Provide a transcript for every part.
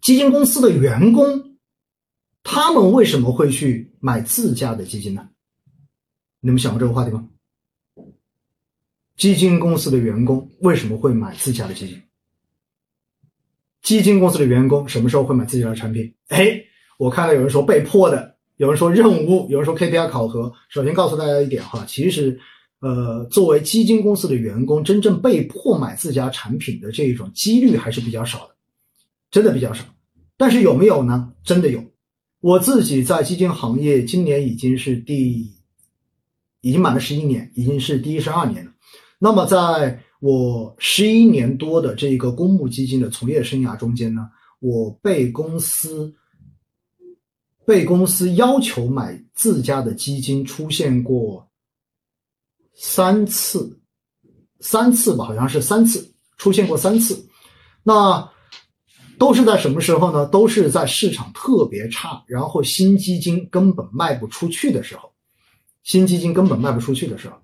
基金公司的员工，他们为什么会去买自家的基金呢？你们想过这个话题吗？基金公司的员工为什么会买自家的基金？基金公司的员工什么时候会买自家的产品？哎，我看到有人说被迫的，有人说任务，有人说 KPI 考核。首先告诉大家一点哈，其实，呃，作为基金公司的员工，真正被迫买自家产品的这种几率还是比较少的，真的比较少。但是有没有呢？真的有。我自己在基金行业，今年已经是第，已经满了十一年，已经是第一十二年了。那么在我十一年多的这个公募基金的从业生涯中间呢，我被公司被公司要求买自家的基金出现过三次，三次吧，好像是三次出现过三次，那都是在什么时候呢？都是在市场特别差，然后新基金根本卖不出去的时候，新基金根本卖不出去的时候，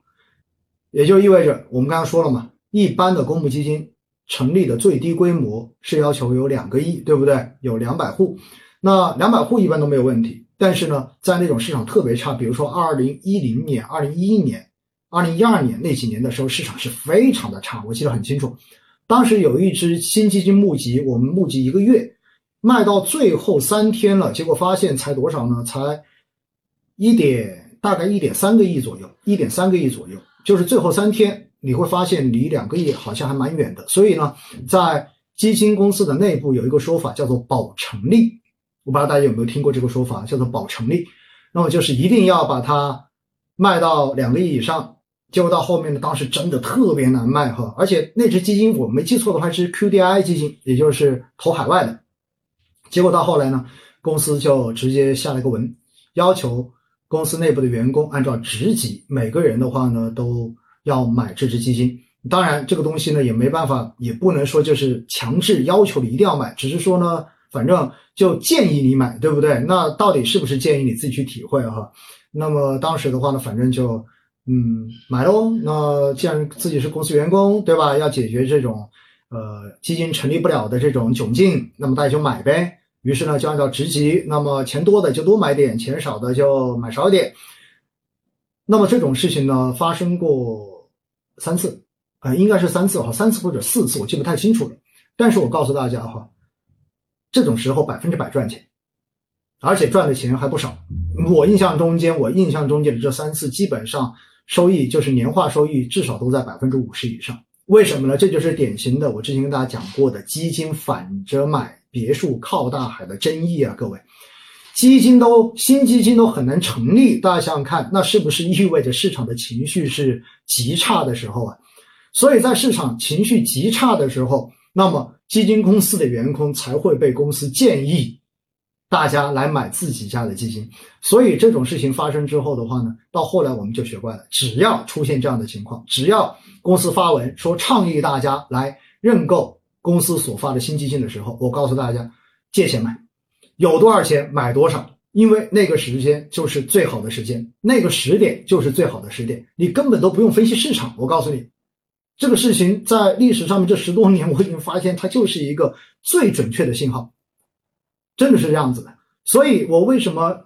也就意味着我们刚刚说了嘛。一般的公募基金成立的最低规模是要求有两个亿，对不对？有两百户，那两百户一般都没有问题。但是呢，在那种市场特别差，比如说二零一零年、二零一一年、二零一二年那几年的时候，市场是非常的差。我记得很清楚，当时有一只新基金募集，我们募集一个月，卖到最后三天了，结果发现才多少呢？才一点，大概一点三个亿左右，一点三个亿左右，就是最后三天。你会发现离两个亿好像还蛮远的，所以呢，在基金公司的内部有一个说法叫做保成立，我不知道大家有没有听过这个说法，叫做保成立。那么就是一定要把它卖到两个亿以上，结果到后面呢，当时真的特别难卖哈，而且那只基金我没记错的话是 QDI 基金，也就是投海外的，结果到后来呢，公司就直接下了一个文，要求公司内部的员工按照职级，每个人的话呢都。要买这只基金，当然这个东西呢也没办法，也不能说就是强制要求你一定要买，只是说呢，反正就建议你买，对不对？那到底是不是建议你自己去体会哈？那么当时的话呢，反正就嗯买喽。那既然自己是公司员工，对吧？要解决这种呃基金成立不了的这种窘境，那么大家就买呗。于是呢就按照职级，那么钱多的就多买点，钱少的就买少点。那么这种事情呢发生过。三次，啊，应该是三次哈，三次或者四次，我记不太清楚了。但是我告诉大家哈，这种时候百分之百赚钱，而且赚的钱还不少。我印象中间，我印象中间的这三次，基本上收益就是年化收益至少都在百分之五十以上。为什么呢？这就是典型的我之前跟大家讲过的基金反着买别墅靠大海的争议啊，各位。基金都新基金都很难成立，大家想想看，那是不是意味着市场的情绪是极差的时候啊？所以在市场情绪极差的时候，那么基金公司的员工才会被公司建议大家来买自己家的基金。所以这种事情发生之后的话呢，到后来我们就学乖了，只要出现这样的情况，只要公司发文说倡议大家来认购公司所发的新基金的时候，我告诉大家借钱买。有多少钱买多少，因为那个时间就是最好的时间，那个时点就是最好的时点，你根本都不用分析市场。我告诉你，这个事情在历史上面这十多年，我已经发现它就是一个最准确的信号，真的是这样子的。所以我为什么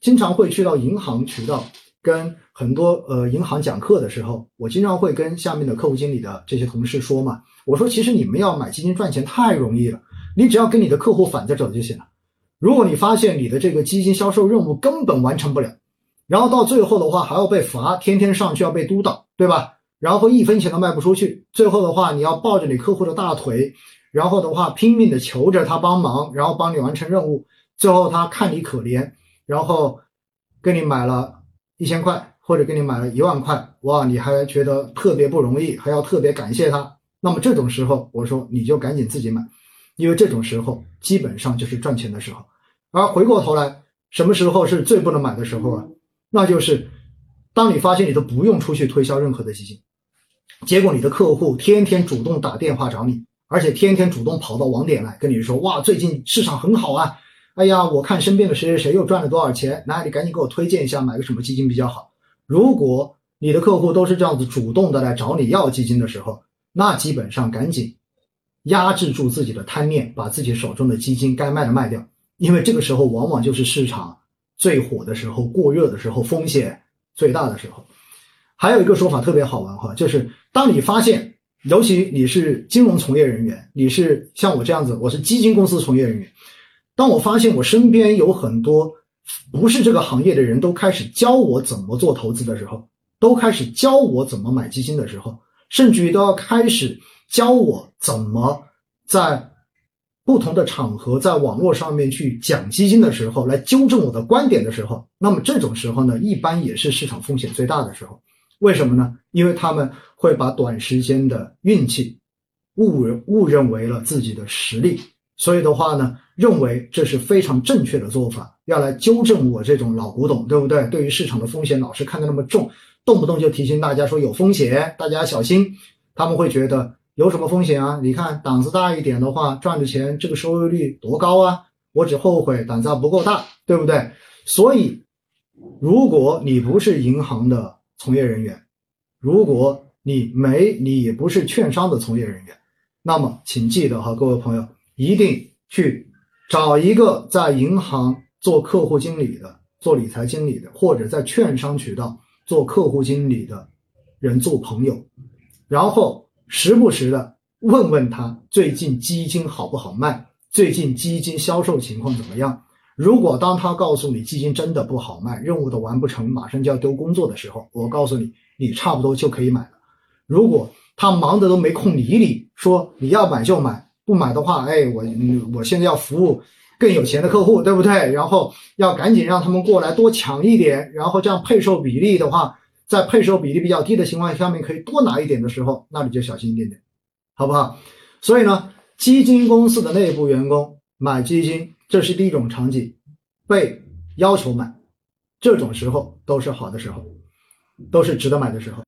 经常会去到银行渠道跟很多呃银行讲课的时候，我经常会跟下面的客户经理的这些同事说嘛，我说其实你们要买基金赚钱太容易了，你只要跟你的客户反着走就行了。如果你发现你的这个基金销售任务根本完成不了，然后到最后的话还要被罚，天天上去要被督导，对吧？然后一分钱都卖不出去，最后的话你要抱着你客户的大腿，然后的话拼命的求着他帮忙，然后帮你完成任务，最后他看你可怜，然后给你买了一千块或者给你买了一万块，哇，你还觉得特别不容易，还要特别感谢他。那么这种时候，我说你就赶紧自己买，因为这种时候基本上就是赚钱的时候。而回过头来，什么时候是最不能买的时候啊？那就是当你发现你都不用出去推销任何的基金，结果你的客户天天主动打电话找你，而且天天主动跑到网点来跟你说：“哇，最近市场很好啊！哎呀，我看身边的谁谁谁又赚了多少钱，那你赶紧给我推荐一下买个什么基金比较好。”如果你的客户都是这样子主动的来找你要基金的时候，那基本上赶紧压制住自己的贪念，把自己手中的基金该卖的卖掉，因为这个时候往往就是市场最火的时候、过热的时候、风险最大的时候。还有一个说法特别好玩哈，就是当你发现，尤其你是金融从业人员，你是像我这样子，我是基金公司从业人员，当我发现我身边有很多不是这个行业的人都开始教我怎么做投资的时候，都开始教我怎么买基金的时候，甚至于都要开始。教我怎么在不同的场合，在网络上面去讲基金的时候，来纠正我的观点的时候，那么这种时候呢，一般也是市场风险最大的时候。为什么呢？因为他们会把短时间的运气误认误认为了自己的实力，所以的话呢，认为这是非常正确的做法，要来纠正我这种老古董，对不对？对于市场的风险老是看得那么重，动不动就提醒大家说有风险，大家小心，他们会觉得。有什么风险啊？你看胆子大一点的话，赚的钱这个收益率多高啊！我只后悔胆子不够大，对不对？所以，如果你不是银行的从业人员，如果你没你也不是券商的从业人员，那么请记得哈，各位朋友一定去找一个在银行做客户经理的、做理财经理的，或者在券商渠道做客户经理的人做朋友，然后。时不时的问问他最近基金好不好卖，最近基金销售情况怎么样？如果当他告诉你基金真的不好卖，任务都完不成，马上就要丢工作的时候，我告诉你，你差不多就可以买了。如果他忙的都没空理你，说你要买就买，不买的话，哎，我我现在要服务更有钱的客户，对不对？然后要赶紧让他们过来多抢一点，然后这样配售比例的话。在配售比例比较低的情况下面，可以多拿一点的时候，那你就小心一点点，好不好？所以呢，基金公司的内部员工买基金，这是第一种场景，被要求买，这种时候都是好的时候，都是值得买的时候。